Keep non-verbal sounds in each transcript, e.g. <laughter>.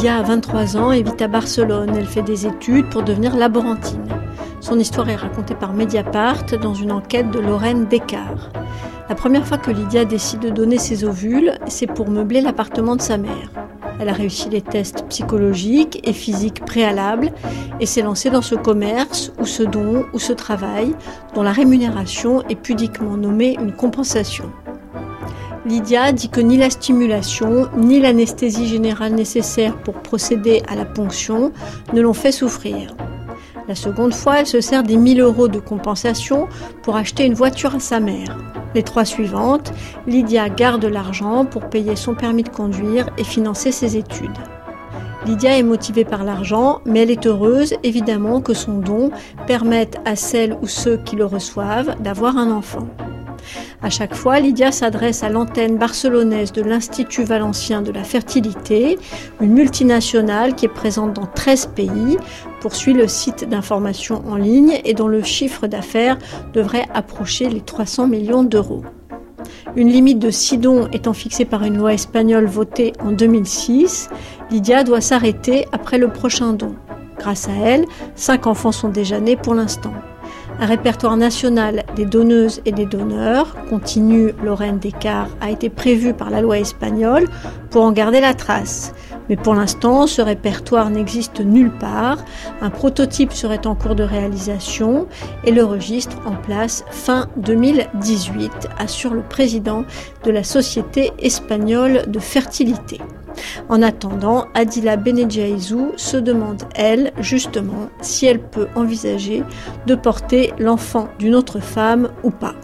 Lydia a 23 ans et vit à Barcelone. Elle fait des études pour devenir laborantine. Son histoire est racontée par Mediapart dans une enquête de Lorraine Descartes. La première fois que Lydia décide de donner ses ovules, c'est pour meubler l'appartement de sa mère. Elle a réussi les tests psychologiques et physiques préalables et s'est lancée dans ce commerce ou ce don ou ce travail dont la rémunération est pudiquement nommée une compensation. Lydia dit que ni la stimulation ni l'anesthésie générale nécessaire pour procéder à la ponction ne l'ont fait souffrir. La seconde fois, elle se sert des 1000 euros de compensation pour acheter une voiture à sa mère. Les trois suivantes, Lydia garde l'argent pour payer son permis de conduire et financer ses études. Lydia est motivée par l'argent, mais elle est heureuse évidemment que son don permette à celles ou ceux qui le reçoivent d'avoir un enfant. À chaque fois, Lydia s'adresse à l'antenne barcelonaise de l'Institut valencien de la fertilité, une multinationale qui est présente dans 13 pays, poursuit le site d'information en ligne et dont le chiffre d'affaires devrait approcher les 300 millions d'euros. Une limite de 6 dons étant fixée par une loi espagnole votée en 2006, Lydia doit s'arrêter après le prochain don. Grâce à elle, 5 enfants sont déjà nés pour l'instant. Un répertoire national des donneuses et des donneurs, continue Lorraine Descartes, a été prévu par la loi espagnole pour en garder la trace. Mais pour l'instant, ce répertoire n'existe nulle part. Un prototype serait en cours de réalisation et le registre en place fin 2018, assure le président de la Société espagnole de fertilité. En attendant, Adila Benedjaizou se demande, elle, justement, si elle peut envisager de porter l'enfant d'une autre femme ou pas.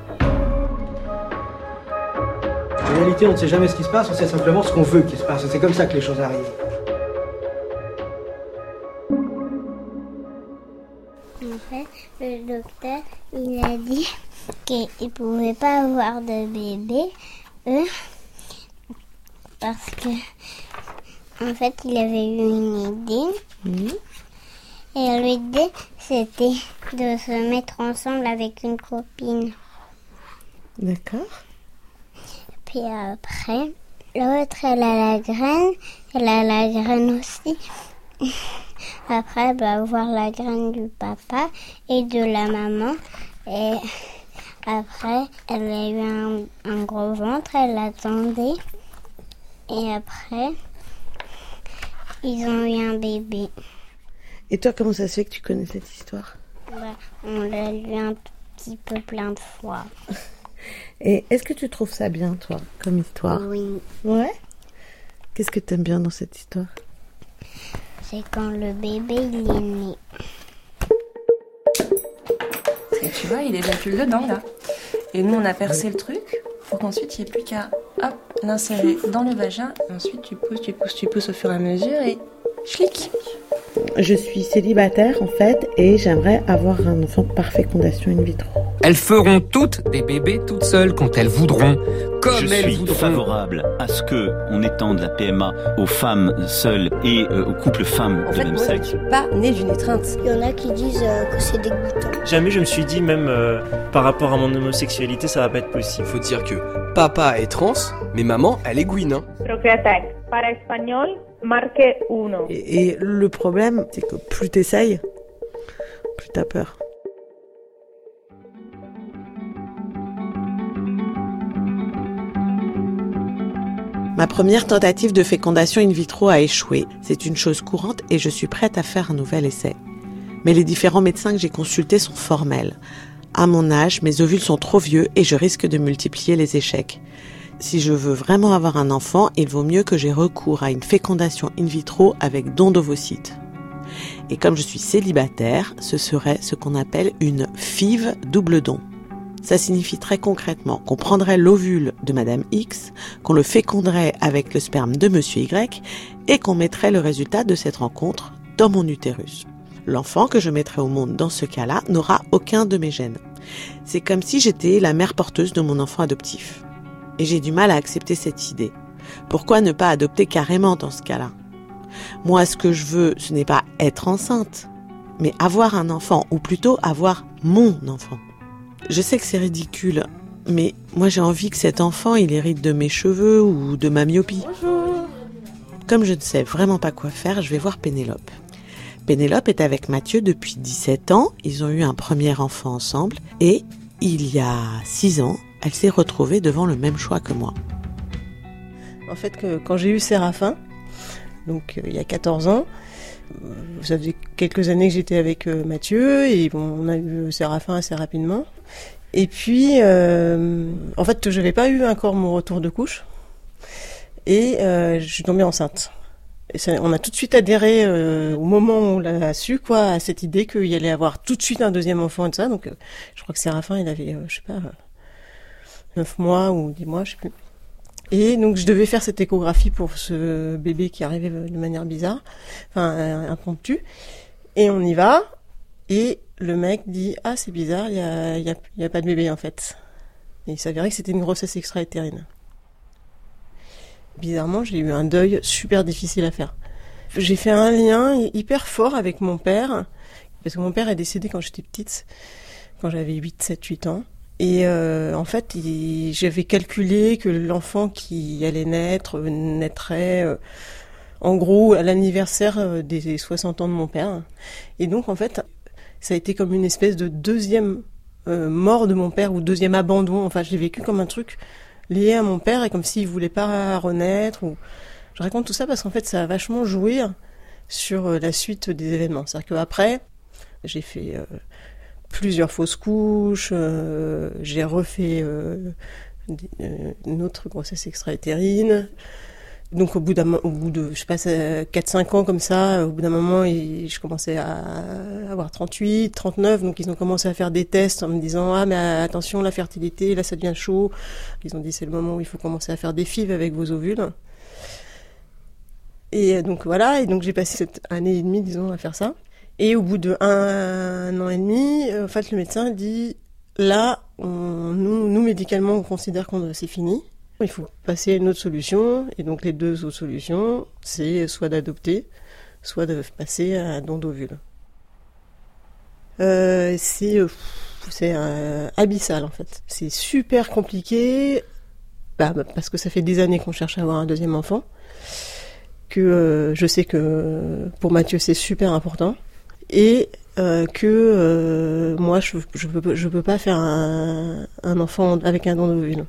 En réalité, on ne sait jamais ce qui se passe, on sait simplement ce qu'on veut qu'il se passe. C'est comme ça que les choses arrivent. En fait, le docteur, il a dit qu'il ne pouvait pas avoir de bébé, eux, parce que, en fait, il avait eu une idée. Et l'idée, c'était de se mettre ensemble avec une copine. D'accord. Puis après, l'autre, elle a la graine. Elle a la graine aussi. <laughs> Après, elle va avoir la graine du papa et de la maman. Et après, elle a eu un, un gros ventre, elle l'attendait. Et après, ils ont eu un bébé. Et toi, comment ça se fait que tu connais cette histoire? Bah, on l'a lu un petit peu plein de fois. <laughs> Et est-ce que tu trouves ça bien, toi, comme histoire? Oui, Ouais? Qu'est-ce que t'aimes bien dans cette histoire? C'est quand le bébé il est né. Et tu vois, il plus dedans là. Et nous, on a percé le truc pour qu'ensuite il n'y ait plus qu'à hop, l'insérer dans le vagin. Ensuite, tu pousses, tu pousses, tu pousses au fur et à mesure et schlick. Je suis célibataire, en fait, et j'aimerais avoir un enfant par fécondation in vitro. Elles feront toutes des bébés toutes seules quand elles voudront, comme Je elles suis voudront. favorable à ce que on étende la PMA aux femmes seules et euh, aux couples femmes En de fait, même moi, je ne sexe. suis pas née d'une étreinte. Il y en a qui disent euh, que c'est dégoûtant. Jamais je me suis dit, même euh, par rapport à mon homosexualité, ça va pas être possible. Faut dire que papa est trans, mais maman, elle est gouine. Hein. Procreatec. Para español, marque 1. Et, et le problème, c'est que plus t'essayes, plus t'as peur. Ma première tentative de fécondation in vitro a échoué. C'est une chose courante et je suis prête à faire un nouvel essai. Mais les différents médecins que j'ai consultés sont formels. À mon âge, mes ovules sont trop vieux et je risque de multiplier les échecs. Si je veux vraiment avoir un enfant, il vaut mieux que j'ai recours à une fécondation in vitro avec don d'ovocytes. Et comme je suis célibataire, ce serait ce qu'on appelle une FIV double don. Ça signifie très concrètement qu'on prendrait l'ovule de Madame X, qu'on le féconderait avec le sperme de Monsieur Y et qu'on mettrait le résultat de cette rencontre dans mon utérus. L'enfant que je mettrai au monde dans ce cas-là n'aura aucun de mes gènes. C'est comme si j'étais la mère porteuse de mon enfant adoptif. Et j'ai du mal à accepter cette idée. Pourquoi ne pas adopter carrément dans ce cas-là? Moi, ce que je veux, ce n'est pas être enceinte, mais avoir un enfant, ou plutôt avoir mon enfant. Je sais que c'est ridicule, mais moi j'ai envie que cet enfant, il hérite de mes cheveux ou de ma myopie. Comme je ne sais vraiment pas quoi faire, je vais voir Pénélope. Pénélope est avec Mathieu depuis 17 ans, ils ont eu un premier enfant ensemble et il y a 6 ans, elle s'est retrouvée devant le même choix que moi. En fait, quand j'ai eu Séraphin, donc euh, il y a 14 ans, euh, ça faisait quelques années que j'étais avec euh, Mathieu et bon, on a eu Séraphin assez rapidement. Et puis, euh, en fait, je n'avais pas eu encore mon retour de couche et euh, je suis tombée enceinte. On a tout de suite adhéré euh, au moment où on l'a su, quoi, à cette idée qu'il allait avoir tout de suite un deuxième enfant et tout ça. Donc, je crois que Séraphin, il avait, je sais pas, euh, 9 mois ou 10 mois, je sais plus. Et donc, je devais faire cette échographie pour ce bébé qui arrivait de manière bizarre, enfin, impromptue. Et on y va. Et le mec dit, ah, c'est bizarre, il y a, y a, y a pas de bébé, en fait. Et il s'avérait que c'était une grossesse extra-utérine. Bizarrement, j'ai eu un deuil super difficile à faire. J'ai fait un lien hyper fort avec mon père, parce que mon père est décédé quand j'étais petite, quand j'avais 8, 7, 8 ans. Et euh, en fait, j'avais calculé que l'enfant qui allait naître naîtrait euh, en gros à l'anniversaire euh, des 60 ans de mon père. Et donc, en fait, ça a été comme une espèce de deuxième euh, mort de mon père ou deuxième abandon. Enfin, je vécu comme un truc lié à mon père et comme s'il voulait pas renaître. Je raconte tout ça parce qu'en fait, ça a vachement joué sur euh, la suite des événements. C'est-à-dire qu'après, j'ai fait euh, plusieurs fausses couches, j'ai refait une autre grossesse extra-utérine. Donc au bout d'un au de je sais pas 4 5 ans comme ça, au bout d'un moment il- je commençais à avoir 38, 39 donc ils ont commencé à faire des tests en me disant ah mais attention la fertilité là ça devient chaud. Ils ont dit c'est le moment où il faut commencer à faire des fives avec vos ovules. Et euh, donc voilà, et donc j'ai passé cette année et demie disons à faire ça. Et au bout de un, an et demi, euh, en fait le médecin dit là nous, nous médicalement on considère qu'on c'est fini. Il faut passer à une autre solution, et donc les deux autres solutions, c'est soit d'adopter, soit de passer à un don d'ovule. Euh, c'est euh, abyssal en fait. C'est super compliqué, bah, parce que ça fait des années qu'on cherche à avoir un deuxième enfant, que euh, je sais que pour Mathieu c'est super important, et euh, que euh, moi je je peux je peux pas faire un, un enfant avec un don d'ovule.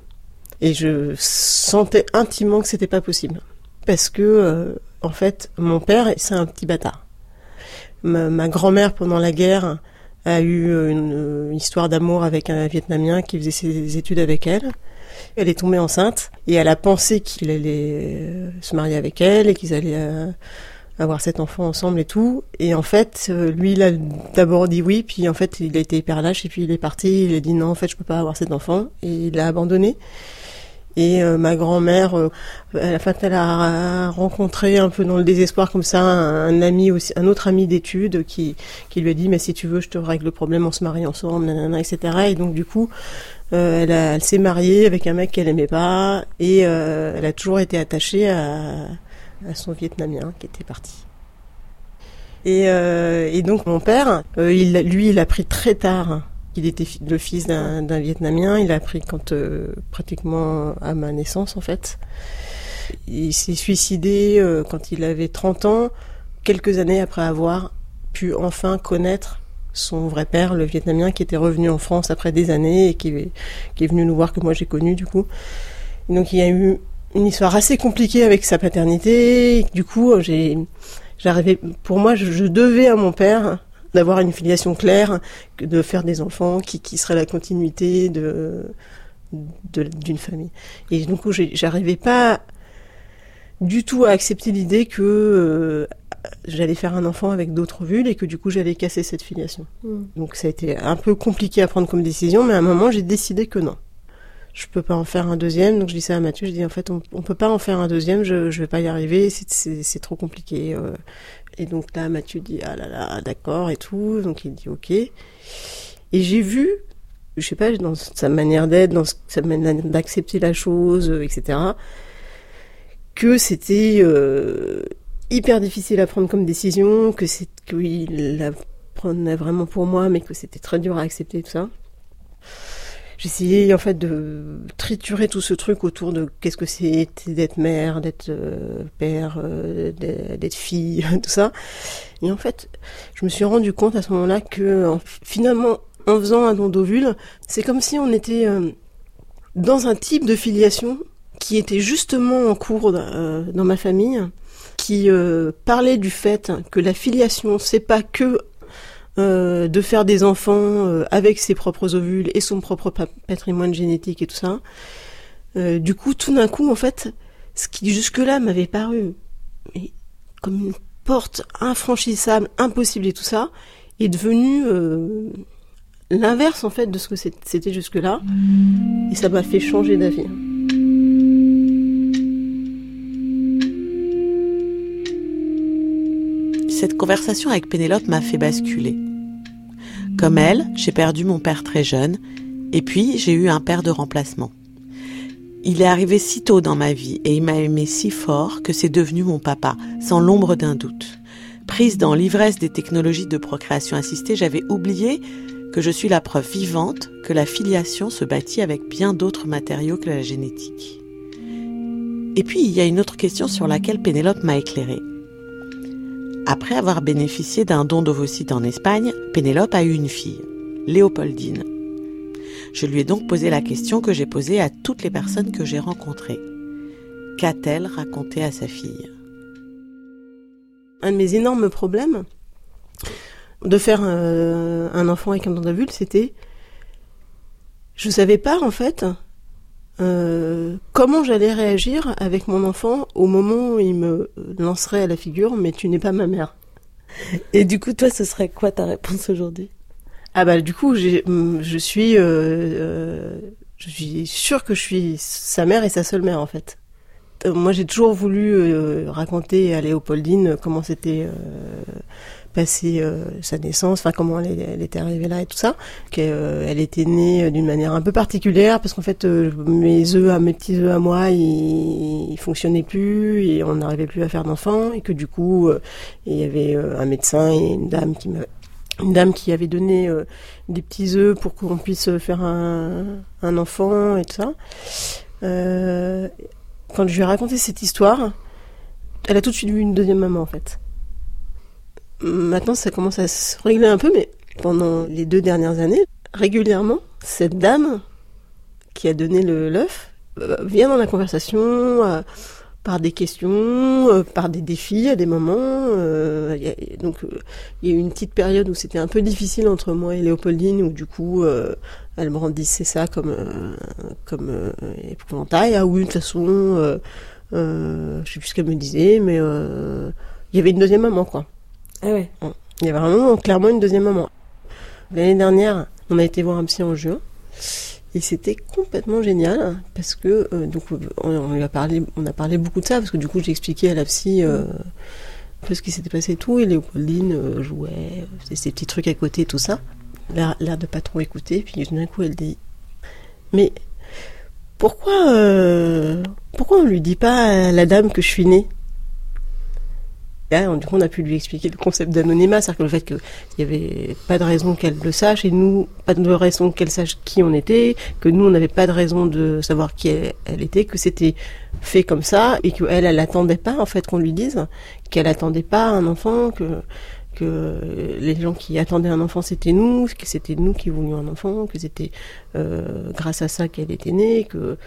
Et je sentais intimement que c'était pas possible. Parce que, euh, en fait, mon père, c'est un petit bâtard. Ma, grand-mère, pendant la guerre, a eu une, une histoire d'amour avec un Vietnamien qui faisait ses études avec elle. Elle est tombée enceinte et elle a pensé qu'il allait euh, se marier avec elle et qu'ils allaient euh, avoir cet enfant ensemble et tout. Et en fait, euh, lui, il a d'abord dit oui, puis en fait, il a été hyper lâche et puis il est parti. Il a dit non, en fait, je peux pas avoir cet enfant et il l'a abandonné. Et euh, ma grand-mère, euh, elle a rencontré un peu dans le désespoir comme ça un, ami un autre ami d'études qui lui a dit mais si tu veux, je te règle le problème, on se marie ensemble, nanana, etc. Et donc du coup, euh, elle, s'est mariée avec un mec qu'elle aimait pas et euh, elle a toujours été attachée à, son Vietnamien qui était parti. Et, donc mon père, lui, il a pris très tard. Il était le fils d'un Vietnamien. Il a pris quand euh, pratiquement à ma naissance en fait. Il s'est suicidé euh, quand il avait 30 ans, quelques années après avoir pu enfin connaître son vrai père, le Vietnamien, qui était revenu en France après des années et qui, est- venu nous voir que moi j'ai connu du coup. Donc il y a eu une histoire assez compliquée avec sa paternité. Du coup, j'ai, j'arrivais, pour moi, je devais à mon père d'avoir une filiation claire, de faire des enfants qui, qui seraient la continuité de, d'une famille. Et du coup, j'ai- j'arrivais pas du tout à accepter l'idée que euh, j'allais faire un enfant avec d'autres ovules et que du coup j'allais casser cette filiation. Mm. Donc ça a été un peu compliqué à prendre comme décision, mais à un moment j'ai décidé que non. Je peux pas en faire un deuxième, donc je dis ça à Mathieu, je dis en fait on, on peut pas en faire un deuxième, je, je vais pas y arriver, c'est trop compliqué. euh. Et donc là Mathieu dit ah là là d'accord et tout, donc il dit ok. Et j'ai vu, je sais pas, dans sa manière d'être, dans sa manière d'accepter la chose, etc que c'était euh, hyper difficile à prendre comme décision, que c'est qu'il la prenait vraiment pour moi, mais que c'était très dur à accepter tout ça. J'essayais en fait de triturer tout ce truc autour de qu'est-ce que c'est d'être mère, d'être euh, père, euh, d'être fille, <laughs> tout ça. Et en fait, je me suis rendu compte à ce moment-là que finalement, en faisant un don d'ovule, c'est comme si on était euh, dans un type de filiation qui était justement en cours dans ma famille, qui parlait du fait que la filiation, c'est pas que euh, de faire des enfants euh, avec ses propres ovules et son propre patrimoine génétique et tout ça. Euh, du coup, tout d'un coup, en fait, ce qui jusque-là m'avait paru comme une porte infranchissable, impossible et tout ça, est devenu l'inverse en fait de ce que c'était jusque-là. Et ça m'a fait changer d'avis. Cette conversation avec Pénélope m'a fait basculer. Comme elle, j'ai perdu mon père très jeune, et puis j'ai eu un père de remplacement. Il est arrivé si tôt dans ma vie et il m'a aimé si fort que c'est devenu mon papa, sans l'ombre d'un doute. Prise dans l'ivresse des technologies de procréation assistée, j'avais oublié que je suis la preuve vivante que la filiation se bâtit avec bien d'autres matériaux que la génétique. Et puis, il y a une autre question sur laquelle Pénélope m'a éclairée. Après avoir bénéficié d'un don d'ovocytes en Espagne, Pénélope a eu une fille, Léopoldine. Je lui ai donc posé la question que j'ai posée à toutes les personnes que j'ai rencontrées. Qu'a-t-elle raconté à sa fille? Un de mes énormes problèmes de faire euh, un, enfant avec un don d'ovule, c'était je savais pas en fait euh, comment j'allais réagir avec mon enfant au moment où il me lancerait à la figure, mais tu n'es pas ma mère. Et du coup, toi, ce serait quoi ta réponse aujourd'hui? Ah bah du coup, mm, je suis, euh, euh, je suis sûre que je suis sa mère et sa seule mère en fait. Moi, j'ai toujours voulu raconter à Léopoldine comment c'était passé euh, sa naissance, enfin comment elle, était arrivée là et tout ça, qu'elle euh, était née d'une manière un peu particulière parce qu'en fait euh, mes œufs, mes petits œufs à moi, ils, fonctionnaient plus et on n'arrivait plus à faire d'enfants et que du coup il y avait un médecin et une dame qui une dame qui avait donné des petits œufs pour qu'on puisse faire un, un, enfant et tout ça. quand je lui ai raconté cette histoire, elle a tout de suite vu une deuxième maman en fait. Maintenant, ça commence à se régler un peu, mais pendant les deux dernières années, régulièrement, cette dame qui a donné l'œuf euh, vient dans la conversation euh, par des questions, euh, par des défis à des moments. donc, il y a eu une petite période où c'était un peu difficile entre moi et Léopoldine, où du coup, elle brandissait ça comme comme épouvantail. Ah oui, de toute façon, je sais plus ce qu'elle me disait, mais il y avait une deuxième maman, quoi. Ah ouais. Il y avait vraiment clairement une deuxième maman. L'année dernière, on a été voir un psy en juin. Et c'était complètement génial parce que euh, donc on, lui a parlé, on a parlé beaucoup de ça parce que du coup j'ai expliqué à la psy euh, un peu ce qui s'était passé et tout et Léopoldine euh, jouait, faisait ses petits trucs à côté tout ça. L'air, l'air de pas trop écouter puis d'un coup elle dit mais pourquoi pourquoi on lui dit pas à la dame que je suis née? Du coup, on a pu lui expliquer le concept d'anonymat, c'est-à-dire que le fait qu'il n'y avait pas de raison qu'elle le sache, et nous, pas de raison qu'elle sache qui on était, que nous, on n'avait pas de raison de savoir qui elle, était, que c'était fait comme ça, et qu'elle, elle n'attendait pas, en fait, qu'on lui dise, qu'elle attendait pas un enfant, que que les gens qui attendaient un enfant c'était nous, que c'était nous qui voulions un enfant, que c'était euh, grâce à ça qu'elle était née, que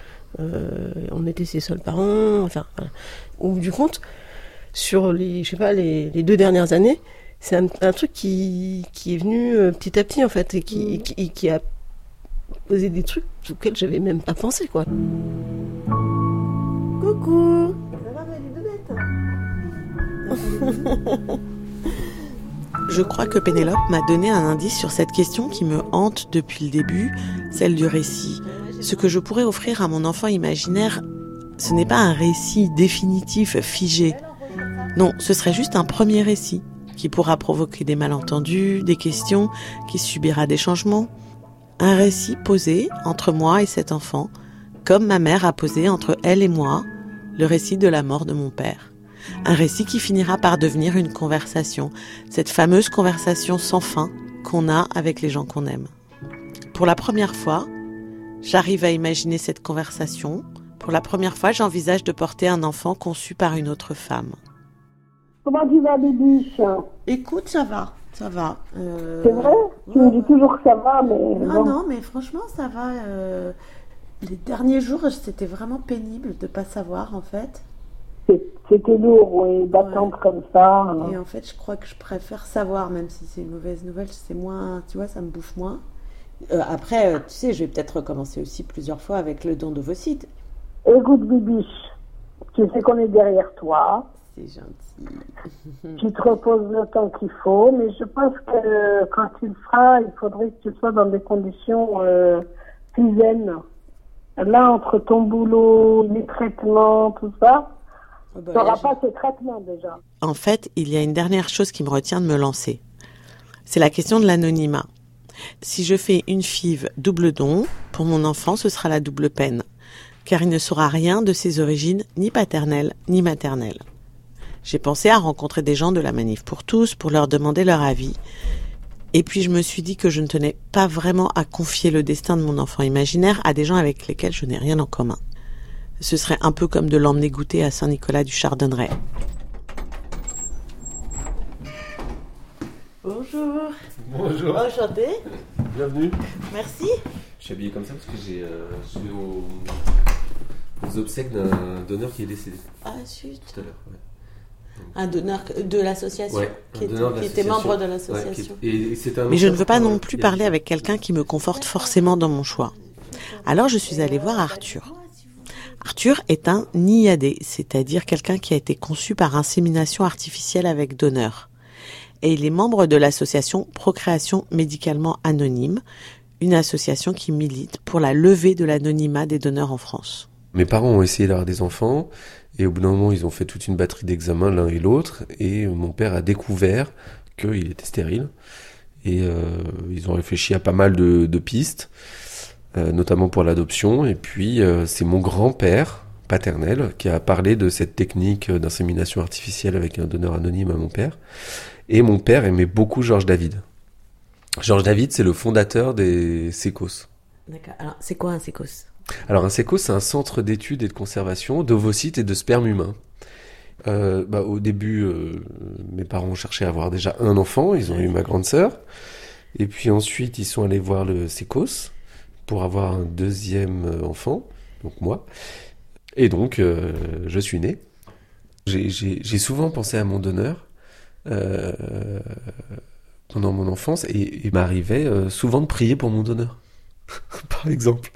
euh, on était ses seuls parents, enfin, voilà. du compte, sur les, je sais pas, les, deux dernières années, c'est un, truc qui, qui est venu euh, petit à petit en fait et qui, mm. qui, a posé des trucs auxquels j'avais même pas pensé quoi. Coucou. <laughs> Je crois que Pénélope m'a donné un indice sur cette question qui me hante depuis le début, celle du récit. Ce que je pourrais offrir à mon enfant imaginaire, ce n'est pas un récit définitif, figé. Non, ce serait juste un premier récit qui pourra provoquer des malentendus, des questions, qui subira des changements. Un récit posé entre moi et cet enfant, comme ma mère a posé entre elle et moi le récit de la mort de mon père. Un récit qui finira par devenir une conversation, cette fameuse conversation sans fin qu'on a avec les gens qu'on aime. Pour la première fois, J'arrive à imaginer cette conversation. Pour la première fois, j'envisage de porter un enfant conçu par une autre femme. Comment tu vas, Bibiche Écoute, ça va, ça va. Euh, C'est vrai? Tu me dis toujours que ça va, mais. Ah bon. non, mais franchement, ça va. euh, Les derniers jours, c'était vraiment pénible de pas savoir en fait. C'était lourd, oui, d'attendre comme ça. hein. Et en fait, je crois que je préfère savoir, même si c'est une mauvaise nouvelle, c'est moins, tu vois, ça me bouffe moins. Euh, après, tu sais, je vais peut-être recommencer aussi plusieurs fois avec le don d'ovocytes. Écoute, Bibiche, tu sais qu'on est derrière toi. C'est gentil. Tu te reposes le temps qu'il faut, mais je pense que quand tu le feras, il faudrait que tu sois dans des conditions euh, plus zen. Là, entre ton boulot, les traitements, tout ça, bah, tu n'auras pas ces traitements déjà. En fait, il y a une dernière chose qui me retient de me lancer. C'est la question de l'anonymat. Si je fais une FIV double don, pour mon enfant, ce sera la double peine, car il ne saura rien de ses origines ni paternelles ni maternelles. J'ai pensé à rencontrer des gens de la Manif pour tous pour leur demander leur avis. Et puis je me suis dit que je ne tenais pas vraiment à confier le destin de mon enfant imaginaire à des gens avec lesquels je n'ai rien en commun. Ce serait un peu comme de l'emmener goûter à Saint-Nicolas du Chardonneret. Bonjour. Bonjour. Enchanté. Bienvenue. Merci. Je suis habillé comme ça parce que j'ai, euh, je au- aux obsèques d'un donneur qui est décédé Ah, zut. tout à l'heure. ouais. Un donneur de l'association Ouais, qui, était, donneur de qui était l'association. membre de l'association. Mais je ne veux pas non plus parler avec quelqu'un qui me conforte forcément dans mon choix. Alors je suis allée voir Arthur. Arthur est un NIAD, c'est-à-dire quelqu'un qui a été conçu par insémination artificielle avec donneur. Et il est membre de l'association Procréation médicalement anonyme, une association qui milite pour la levée de l'anonymat des donneurs en France. Mes parents ont essayé d'avoir des enfants et au bout d'un moment ils ont fait toute une batterie d'examens l'un et l'autre et mon père a découvert qu'il était stérile et euh, ils ont réfléchi à pas mal de, pistes, euh, notamment pour l'adoption et puis euh, c'est mon grand-père paternel qui a parlé de cette technique d'insémination artificielle avec un donneur anonyme à mon père et mon père aimait beaucoup Georges David. Georges David c'est le fondateur des SECOS. D'accord. Alors c'est quoi un sécos Alors un SECO, c'est un centre d'études et de conservation d'ovocytes et de sperme humain. Euh, bah, au début, euh, mes parents cherché à avoir déjà un enfant, ils ont eu ma grande sœur. Et puis ensuite, ils sont allés voir le SECOS pour avoir un deuxième euh, enfant, donc moi. Et donc, euh, je suis né. J'ai souvent pensé à mon donneur euh, pendant mon enfance et il m'arrivait euh, souvent de prier pour mon donneur, <laughs> par exemple.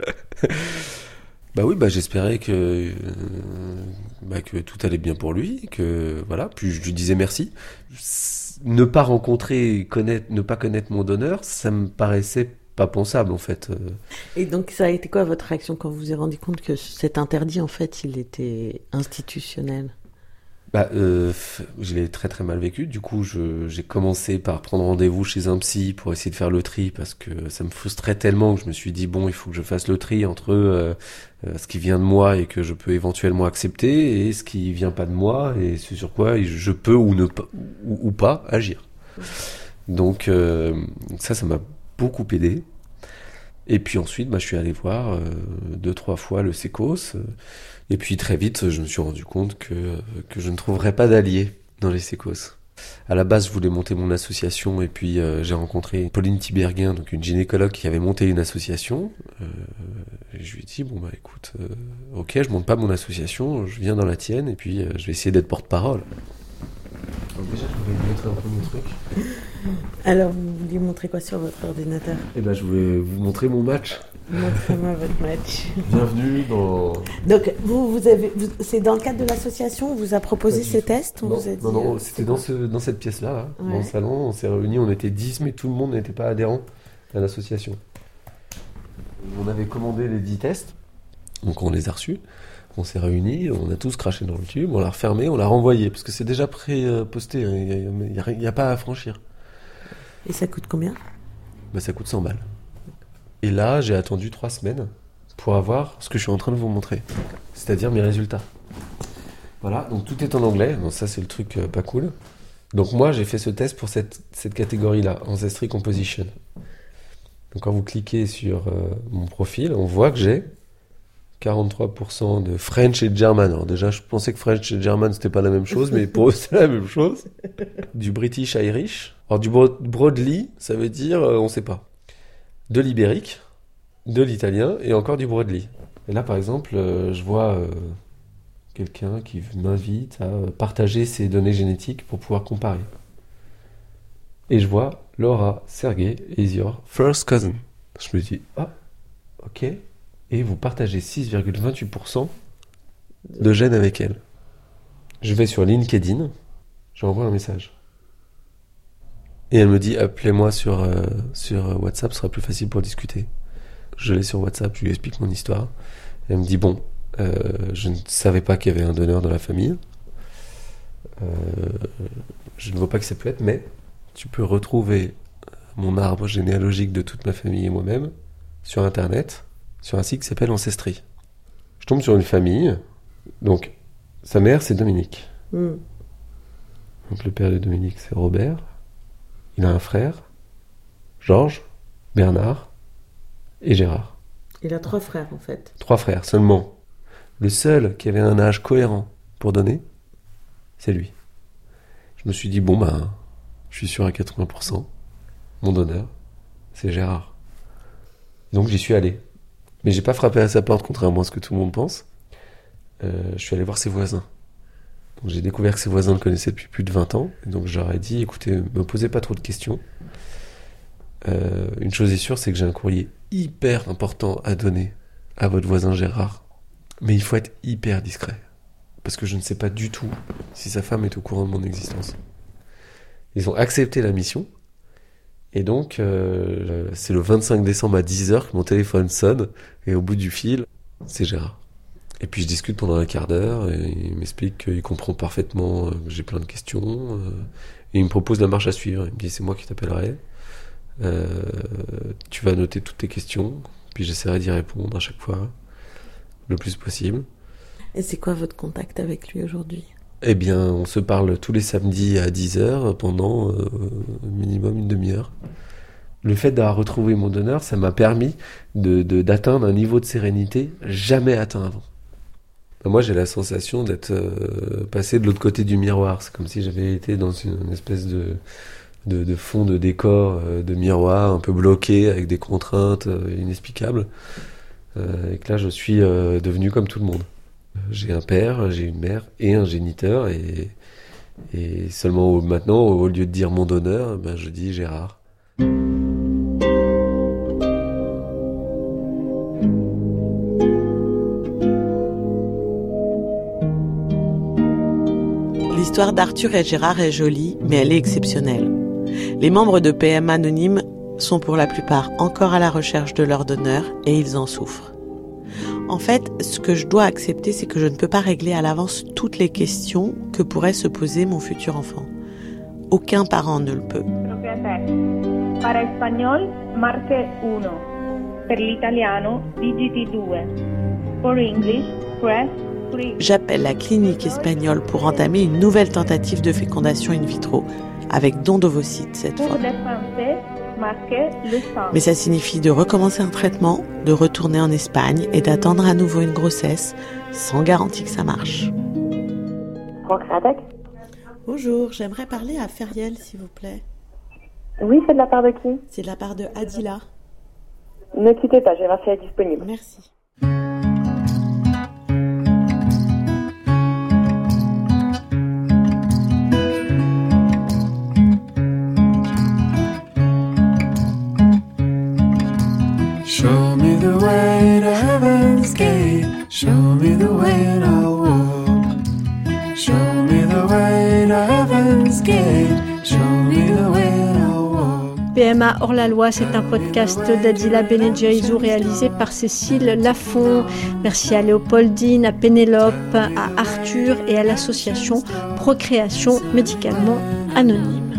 <laughs> Bah oui, bah j'espérais que euh, bah, que tout allait bien pour lui, que voilà. Puis je lui disais merci. Ne pas rencontrer, connaître, ne pas connaître mon donneur, ça me paraissait pas pensable en fait. Euh, Et donc ça a été quoi votre réaction quand vous vous êtes rendu compte que cet interdit en fait il était institutionnel? Bah, euh, je l'ai très très mal vécu. Du coup, j'ai commencé par prendre rendez-vous chez un psy pour essayer de faire le tri parce que ça me frustrait tellement que je me suis dit bon, il faut que je fasse le tri entre euh, euh, ce qui vient de moi et que je peux éventuellement accepter et ce qui vient pas de moi et ce sur quoi je peux ou ne pas ou, ou pas agir. Donc euh, ça, ça m'a beaucoup aidé. Et puis ensuite, bah, je suis allé voir euh, deux, trois fois le SECOS. euh, et puis très vite, je me suis rendu compte que, euh, que je ne trouverais pas d'alliés dans les SECOS. À la base, je voulais monter mon association et puis euh, j'ai rencontré Pauline Tiberguin, donc une gynécologue qui avait monté une association. Euh, je lui ai dit, bon bah écoute, euh, ok, je monte pas mon association, je viens dans la tienne et puis euh, je vais essayer d'être porte-parole. Déjà, je voulais montrer un peu truc. Alors vous lui montrez quoi sur votre ordinateur? Et ben, je voulais vous montrer mon match. Montrez-moi votre match. Bienvenue dans. Donc vous, vous avez, vous- c'est dans le cadre de l'association on vous a proposé ces tests on Non, vous a dit, non, non, euh, c'était dans, ce, dans cette pièce-là, hein, dans Ouais. le salon. On s'est réunis, on était 10, mais tout le monde n'était pas adhérent à l'association. On avait commandé les 10 tests, donc on les a reçus. On s'est réunis, on a tous craché dans le tube, on l'a refermé, on l'a renvoyé, parce que c'est déjà pré-posté, hein, il n'y a, y a pas à franchir. Et ça coûte combien Bah, ça coûte 100 balles. Et là, j'ai attendu 3 semaines pour avoir ce que je suis en train de vous montrer, c'est-à-dire mes résultats. Voilà, donc tout est en anglais, donc ça c'est le truc euh, pas cool. Donc moi j'ai fait ce test pour cette, cette catégorie-là, Ancestry Composition. Donc quand vous cliquez sur euh, mon profil, on voit que j'ai 43% de French et German. Alors déjà, je pensais que French et German, c'était pas la même chose, mais pour eux, <laughs> c'est la même chose. Du British Irish. Alors du bro- Broadly, ça veut dire, euh, on sait pas. De l'ibérique, de l'italien et encore du Broadly. Et là, par exemple, euh, je vois euh, quelqu'un qui m'invite à partager ses données génétiques pour pouvoir comparer. Et je vois Laura Sergey is your first cousin. Je me dis, ah, ok. Et vous partagez 6,28% de gènes avec elle. Je vais sur LinkedIn, j'envoie un message. Et elle me dit, appelez-moi sur, euh, sur WhatsApp, ce sera plus facile pour discuter. Je l'ai sur WhatsApp, je lui explique mon histoire. Elle me dit, bon, euh, je ne savais pas qu'il y avait un donneur dans la famille. Euh, je ne vois pas que ça peut être, mais tu peux retrouver mon arbre généalogique de toute ma famille et moi-même sur Internet, sur un site qui s'appelle Ancestry. Je tombe sur une famille, donc sa mère c'est Dominique. Mm. Donc le père de Dominique c'est Robert. Il a un frère, Georges, Bernard et Gérard. Il a trois frères en fait. Trois frères seulement. Le seul qui avait un âge cohérent pour donner, c'est lui. Je me suis dit, bon ben, je suis sûr à 80%. Mon donneur, c'est Gérard. Donc j'y suis allé. Mais j'ai pas frappé à sa porte, contrairement à ce que tout le monde pense. Euh, je suis allé voir ses voisins. J'ai découvert que ses voisins le connaissaient depuis plus de 20 ans. Donc ai dit, écoutez, me posez pas trop de questions. Euh, une chose est sûre, c'est que j'ai un courrier hyper important à donner à votre voisin Gérard. Mais il faut être hyper discret. Parce que je ne sais pas du tout si sa femme est au courant de mon existence. Ils ont accepté la mission. Et donc, euh, c'est le 25 décembre à 10h que mon téléphone sonne. Et au bout du fil, c'est Gérard. Et puis je discute pendant un quart d'heure. Et il m'explique qu'il comprend parfaitement euh, que j'ai plein de questions. euh, et il me propose la marche à suivre. Il me dit c'est moi qui t'appellerai. Euh, tu vas noter toutes tes questions. Puis j'essaierai d'y répondre à chaque fois le plus possible. Et c'est quoi votre contact avec lui aujourd'hui? Eh bien, on se parle tous les samedis à 10h pendant euh, minimum une demi-heure. Le fait d'avoir retrouvé mon donneur, ça m'a permis d'atteindre un niveau de sérénité jamais atteint avant. Moi, j'ai la sensation d'être euh, passé de l'autre côté du miroir. C'est comme si j'avais été dans une, espèce de, fond de décor, euh, de miroir un peu bloqué avec des contraintes inexplicables. Et que là, je suis devenu comme tout le monde. J'ai un père, j'ai une mère et un géniteur et, seulement maintenant, au lieu de dire mon donneur, ben, je dis Gérard. L'histoire d'Arthur et Gérard est jolie, mais elle est exceptionnelle. Les membres de PM Anonyme sont pour la plupart encore à la recherche de leur donneur et ils en souffrent. En fait, ce que je dois accepter, c'est que je ne peux pas régler à l'avance toutes les questions que pourrait se poser mon futur enfant. Aucun parent ne le peut. Proprietà. Para espagnol, marque 1. Per l'italiano, digiti 2. For English, press 3. J'appelle la clinique espagnole pour entamer une nouvelle tentative de fécondation in vitro, avec don d'ovocytes cette fois. Pour le français, marque le 100. Mais ça signifie de recommencer un traitement, de retourner en Espagne et d'attendre à nouveau une grossesse, sans garantie que ça marche. Bonjour, j'aimerais parler à Feriel, s'il vous plaît. Oui, c'est de la part de qui C'est de la part de Adila. Ne quittez pas, si elle est disponible. Merci. PMA hors la loi, c'est un podcast d'Adila Benedjaïzou réalisé par Cécile Lafont. Merci à Léopoldine, à Pénélope, à Arthur et à l'association Procréation médicalement anonyme.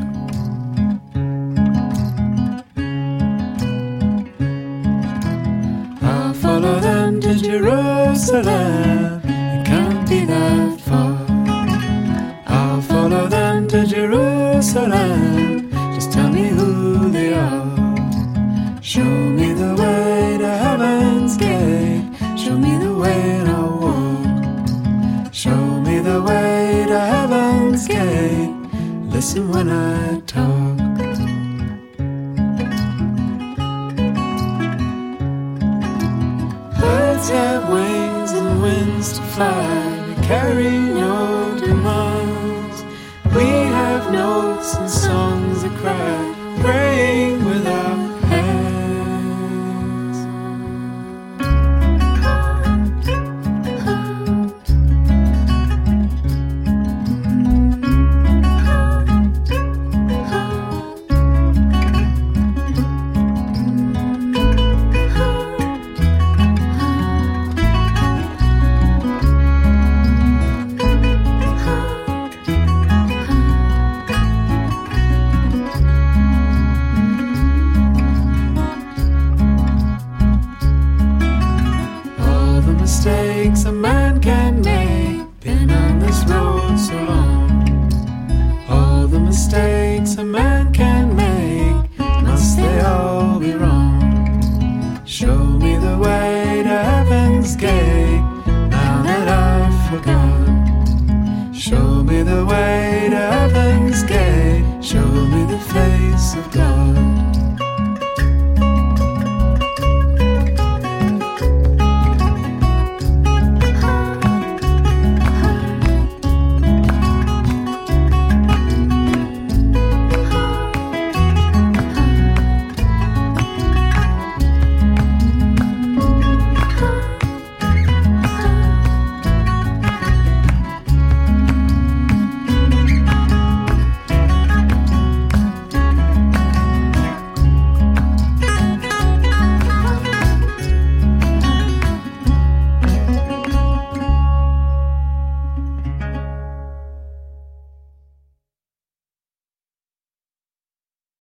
Show me the way to heaven's gate. Show me the face of God.